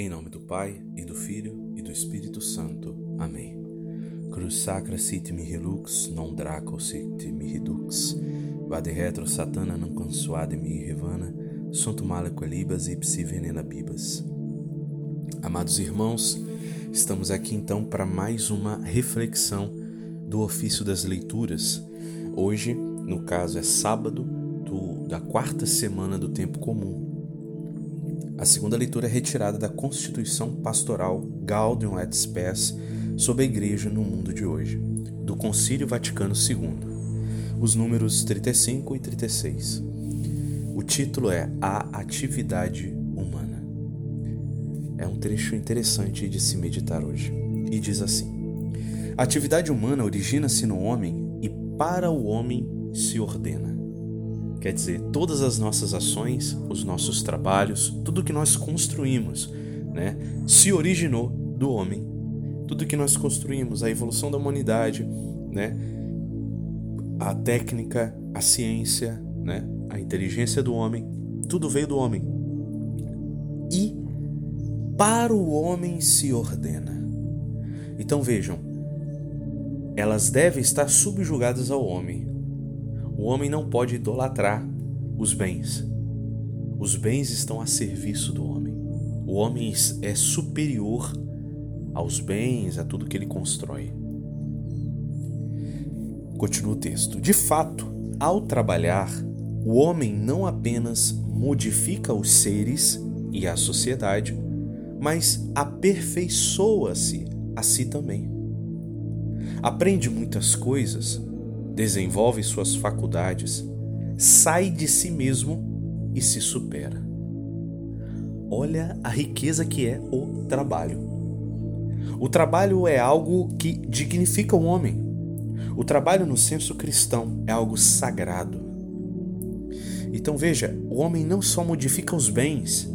Em nome do Pai, e do Filho, e do Espírito Santo. Amém. Cruz sacra sit mihi lux, non draco sit mihi dux. Vade retro satana non consuade mihi revana, sunt male quelibas ipsi venena bibas. Amados irmãos, estamos aqui então para mais uma reflexão do ofício das leituras. Hoje, no caso, é sábado do, da quarta semana do tempo comum. A segunda leitura é retirada da Constituição Pastoral Gaudium et Spes sobre a Igreja no mundo de hoje, do Concílio Vaticano II, os números 35 e 36. O título é A Atividade Humana. É um trecho interessante de se meditar hoje. E diz assim: A atividade humana origina-se no homem e para o homem se ordena. Quer dizer, todas as nossas ações, os nossos trabalhos, tudo que nós construímos, né, se originou do homem. Tudo que nós construímos, a evolução da humanidade, né, a técnica, a ciência, né, a inteligência do homem, tudo veio do homem. E para o homem se ordena. Então vejam, elas devem estar subjugadas ao homem. O homem não pode idolatrar os bens. Os bens estão a serviço do homem. O homem é superior aos bens, a tudo que ele constrói. Continua o texto. De fato, ao trabalhar, o homem não apenas modifica os seres e a sociedade, mas aperfeiçoa-se a si também. Aprende muitas coisas desenvolve suas faculdades, sai de si mesmo e se supera. Olha a riqueza que é o trabalho. O trabalho é algo que dignifica o homem. O trabalho, no senso cristão, é algo sagrado. Então veja: o homem não só modifica os bens,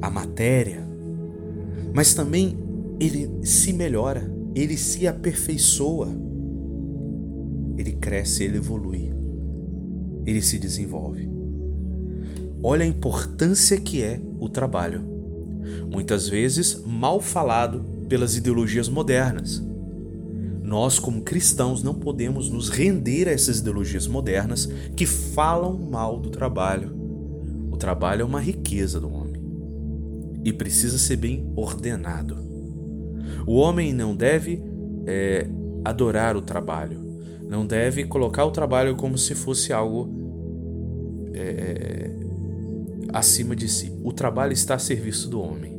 a matéria, mas também ele se melhora, ele se aperfeiçoa ele cresce, ele evolui, ele se desenvolve. Olha a importância que é o trabalho. Muitas vezes mal falado pelas ideologias modernas. Nós, como cristãos, não podemos nos render a essas ideologias modernas que falam mal do trabalho. O trabalho é uma riqueza do homem e precisa ser bem ordenado. O homem não deve é, adorar o trabalho, não deve colocar o trabalho como se fosse algo é, acima de si. O trabalho está a serviço do homem.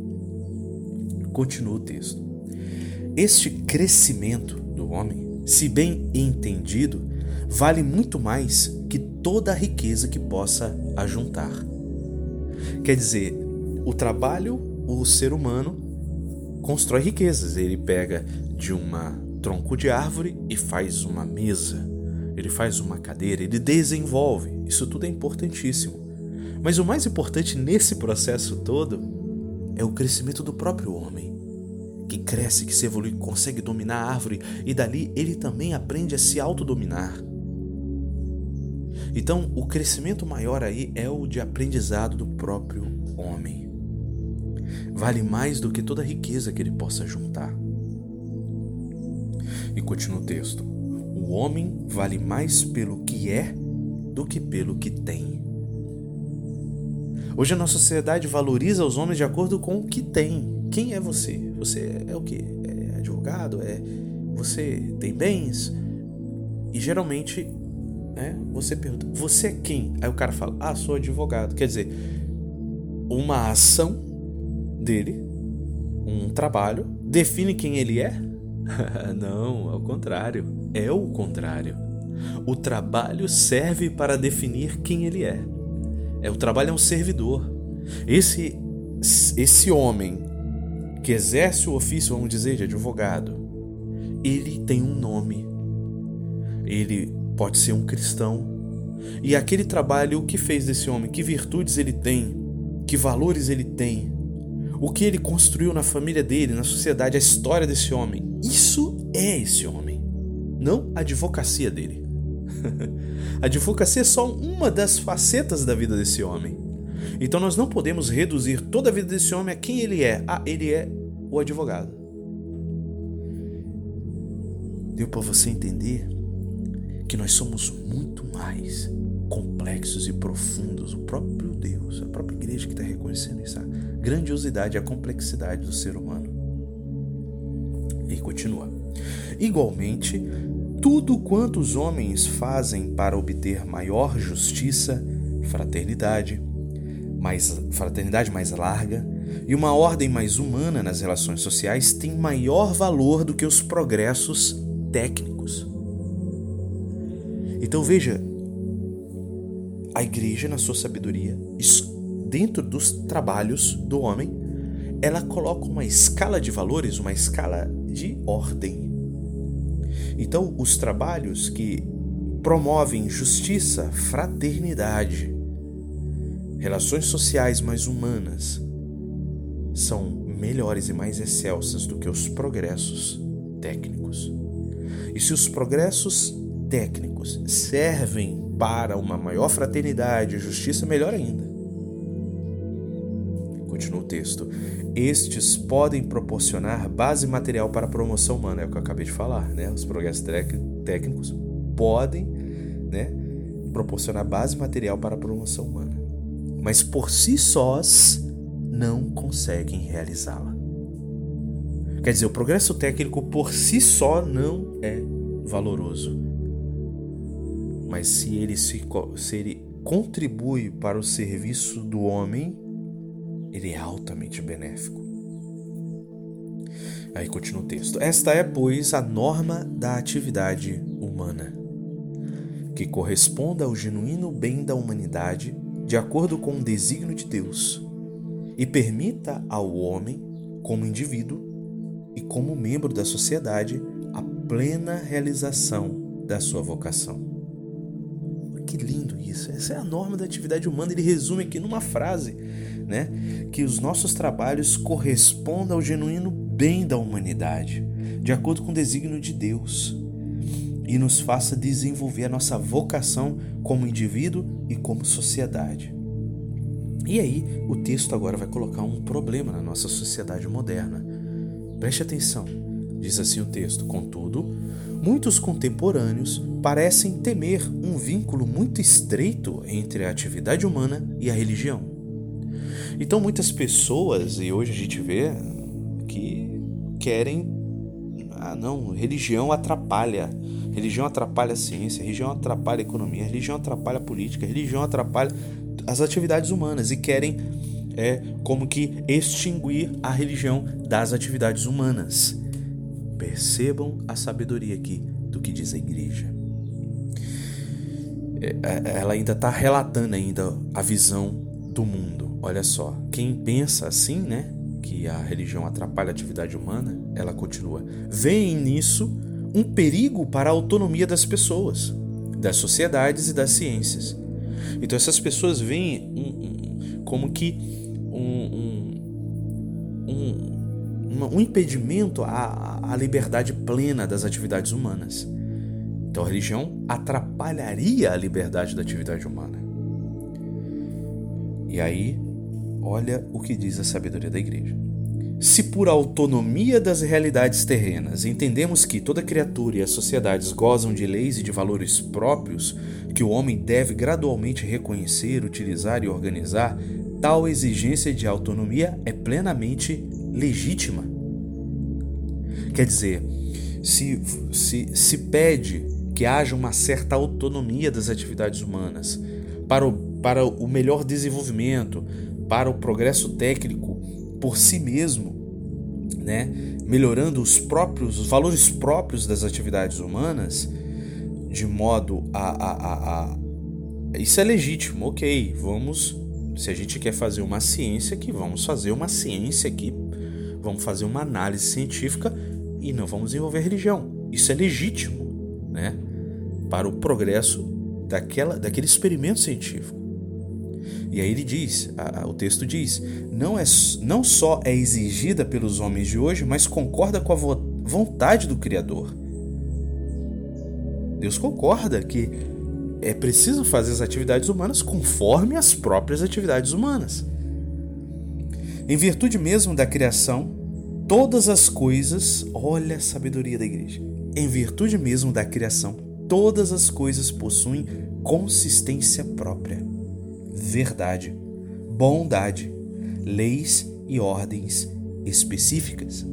Continua o texto. Este crescimento do homem, se bem entendido, vale muito mais que toda a riqueza que possa ajuntar. Quer dizer, o trabalho, o ser humano constrói riquezas. Ele pega de uma tronco de árvore e faz uma mesa, ele faz uma cadeira, ele desenvolve. Isso tudo é importantíssimo. Mas o mais importante nesse processo todo é o crescimento do próprio homem, que cresce, que se evolui, consegue dominar a árvore e dali ele também aprende a se autodominar. Então, o crescimento maior aí é o de aprendizado do próprio homem. Vale mais do que toda a riqueza que ele possa juntar. E continua o texto: O homem vale mais pelo que é do que pelo que tem. Hoje a nossa sociedade valoriza os homens de acordo com o que tem. Quem é você? Você é o quê? É advogado? É você tem bens? E geralmente, né, você pergunta: "Você é quem?" Aí o cara fala: "Ah, sou advogado". Quer dizer, uma ação dele, um trabalho define quem ele é Não, ao contrário. É o contrário. O trabalho serve para definir quem ele é. É o trabalho é um servidor. Esse esse homem que exerce o ofício, vamos dizer, de advogado, ele tem um nome. Ele pode ser um cristão. E aquele trabalho, o que fez desse homem? Que virtudes ele tem? Que valores ele tem? O que ele construiu na família dele, na sociedade, a história desse homem. Isso é esse homem, não a advocacia dele. a advocacia é só uma das facetas da vida desse homem. Então nós não podemos reduzir toda a vida desse homem a quem ele é. Ah, ele é o advogado. Deu para você entender que nós somos muito mais complexos e profundos. O próprio Deus, a própria igreja que está reconhecendo isso, a grandiosidade, a complexidade do ser humano. E continua. Igualmente, tudo quanto os homens fazem para obter maior justiça, fraternidade, mais fraternidade mais larga e uma ordem mais humana nas relações sociais tem maior valor do que os progressos técnicos. Então veja, a igreja, na sua sabedoria, dentro dos trabalhos do homem, ela coloca uma escala de valores, uma escala de ordem. Então, os trabalhos que promovem justiça, fraternidade, relações sociais mais humanas, são melhores e mais excelsas do que os progressos técnicos. E se os progressos técnicos servem para uma maior fraternidade e justiça, melhor ainda. Continua o texto. Estes podem proporcionar base material para a promoção humana, é o que eu acabei de falar, né? Os progressos técnicos podem, né, proporcionar base material para a promoção humana, mas por si sós não conseguem realizá-la. Quer dizer, o progresso técnico por si só não é valoroso. Mas se ele, se, se ele contribui para o serviço do homem, ele é altamente benéfico. Aí continua o texto. Esta é, pois, a norma da atividade humana, que corresponda ao genuíno bem da humanidade, de acordo com o desígnio de Deus, e permita ao homem, como indivíduo e como membro da sociedade, a plena realização da sua vocação. Que lindo isso! Essa é a norma da atividade humana. Ele resume aqui numa frase, né? Que os nossos trabalhos correspondam ao genuíno bem da humanidade, de acordo com o desígnio de Deus, e nos faça desenvolver a nossa vocação como indivíduo e como sociedade. E aí, o texto agora vai colocar um problema na nossa sociedade moderna. Preste atenção, diz assim o texto: contudo, muitos contemporâneos parecem temer um vínculo muito estreito entre a atividade humana e a religião. Então, muitas pessoas, e hoje a gente vê, que querem. Ah, não, religião atrapalha. Religião atrapalha a ciência, religião atrapalha a economia, religião atrapalha a política, religião atrapalha as atividades humanas e querem é como que extinguir a religião das atividades humanas. Percebam a sabedoria aqui do que diz a igreja. É, é, ela ainda está relatando ainda a visão do mundo. Olha só, quem pensa assim, né, que a religião atrapalha a atividade humana, ela continua. Vem nisso um perigo para a autonomia das pessoas, das sociedades e das ciências. Então essas pessoas veem um, um, como que um, um, um impedimento à, à liberdade plena das atividades humanas. Então a religião atrapalharia a liberdade da atividade humana. E aí, olha o que diz a sabedoria da igreja. Se por autonomia das realidades terrenas entendemos que toda criatura e as sociedades gozam de leis e de valores próprios que o homem deve gradualmente reconhecer, utilizar e organizar, tal exigência de autonomia é plenamente legítima. Quer dizer, se, se, se pede que haja uma certa autonomia das atividades humanas para o, para o melhor desenvolvimento, para o progresso técnico por si mesmo, né? melhorando os próprios os valores próprios das atividades humanas, de modo a, a, a, a isso é legítimo, ok, vamos se a gente quer fazer uma ciência aqui, vamos fazer uma ciência aqui, vamos fazer uma análise científica e não vamos desenvolver religião. Isso é legítimo, né? para o progresso daquela, daquele experimento científico. E aí ele diz, a, a, o texto diz, não, é, não só é exigida pelos homens de hoje, mas concorda com a vo vontade do Criador. Deus concorda que é preciso fazer as atividades humanas conforme as próprias atividades humanas. Em virtude mesmo da criação, todas as coisas, olha a sabedoria da igreja. Em virtude mesmo da criação, todas as coisas possuem consistência própria, verdade, bondade, leis e ordens específicas.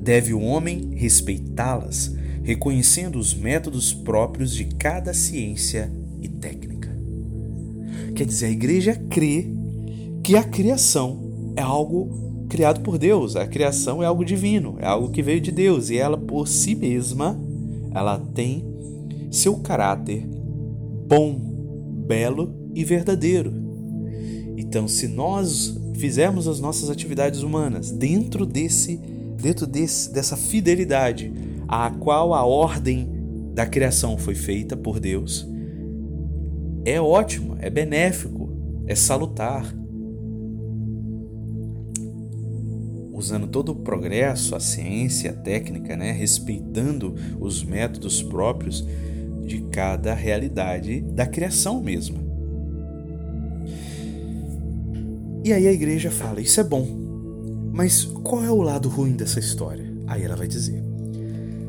Deve o homem respeitá-las, reconhecendo os métodos próprios de cada ciência e técnica. Quer dizer, a igreja crê que a criação é algo criado por Deus, a criação é algo divino, é algo que veio de Deus e ela por si mesma, ela tem seu caráter bom, belo e verdadeiro. Então, se nós fizermos as nossas atividades humanas dentro desse dentro desse, dessa fidelidade a qual a ordem da criação foi feita por Deus, é ótimo, é benéfico, é salutar. Usando todo o progresso, a ciência, a técnica, né? respeitando os métodos próprios de cada realidade da criação mesma. E aí a igreja fala: Isso é bom, mas qual é o lado ruim dessa história? Aí ela vai dizer: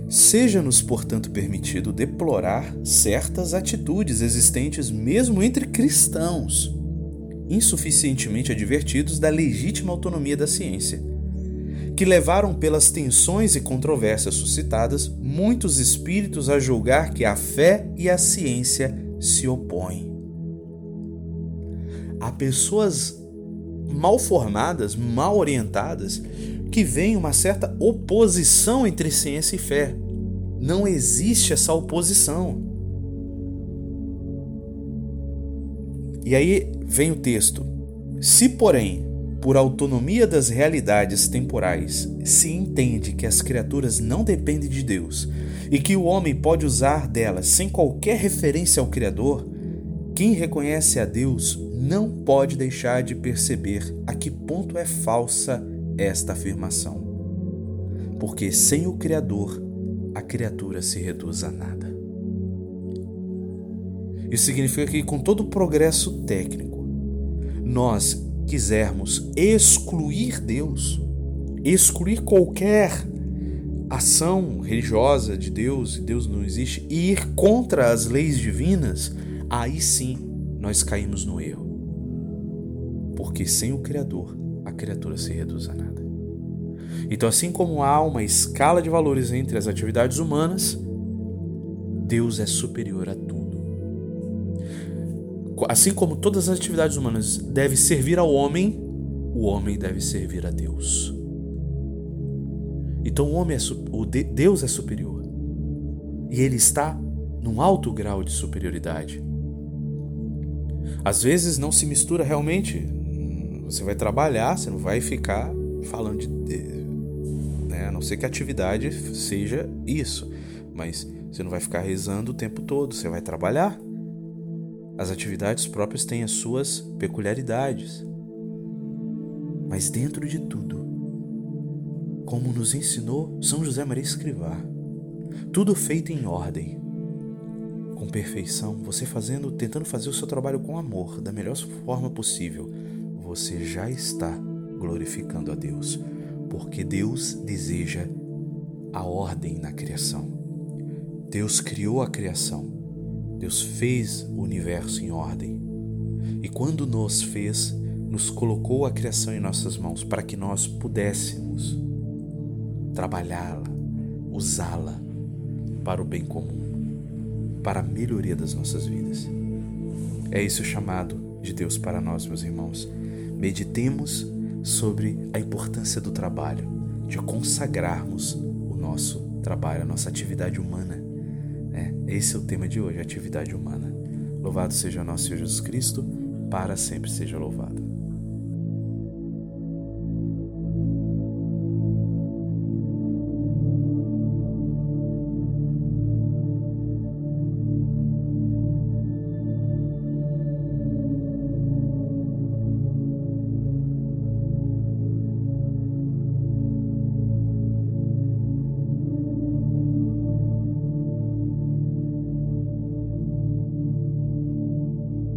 Seja-nos, portanto, permitido deplorar certas atitudes existentes mesmo entre cristãos, insuficientemente advertidos da legítima autonomia da ciência, que levaram pelas tensões e controvérsias suscitadas muitos espíritos a julgar que a fé e a ciência se opõem. Há pessoas mal formadas, mal orientadas, que vem uma certa oposição entre ciência e fé. Não existe essa oposição. E aí vem o texto: Se, porém, por autonomia das realidades temporais, se entende que as criaturas não dependem de Deus e que o homem pode usar delas sem qualquer referência ao Criador, quem reconhece a Deus não pode deixar de perceber a que ponto é falsa esta afirmação. Porque sem o Criador, a criatura se reduz a nada. Isso significa que, com todo o progresso técnico, nós quisermos excluir Deus, excluir qualquer ação religiosa de Deus, e Deus não existe, e ir contra as leis divinas, aí sim nós caímos no erro. Porque sem o Criador, a criatura se reduz a nada. Então, assim como há uma escala de valores entre as atividades humanas, Deus é superior a tudo. Assim como todas as atividades humanas devem servir ao homem, o homem deve servir a Deus. Então o homem é o Deus é superior. E ele está num alto grau de superioridade. Às vezes não se mistura realmente. Você vai trabalhar, você não vai ficar falando de. Né? A não ser que a atividade seja isso. Mas você não vai ficar rezando o tempo todo, você vai trabalhar. As atividades próprias têm as suas peculiaridades. Mas dentro de tudo, como nos ensinou São José Maria Escrivá, tudo feito em ordem, com perfeição, você fazendo, tentando fazer o seu trabalho com amor, da melhor forma possível, você já está glorificando a Deus, porque Deus deseja a ordem na criação. Deus criou a criação. Deus fez o universo em ordem. E quando nos fez, nos colocou a criação em nossas mãos para que nós pudéssemos trabalhá-la, usá-la para o bem comum para a melhoria das nossas vidas. É esse o chamado de Deus para nós, meus irmãos. Meditemos sobre a importância do trabalho, de consagrarmos o nosso trabalho, a nossa atividade humana. Esse é o tema de hoje, atividade humana. Louvado seja nosso Senhor Jesus Cristo, para sempre seja louvado.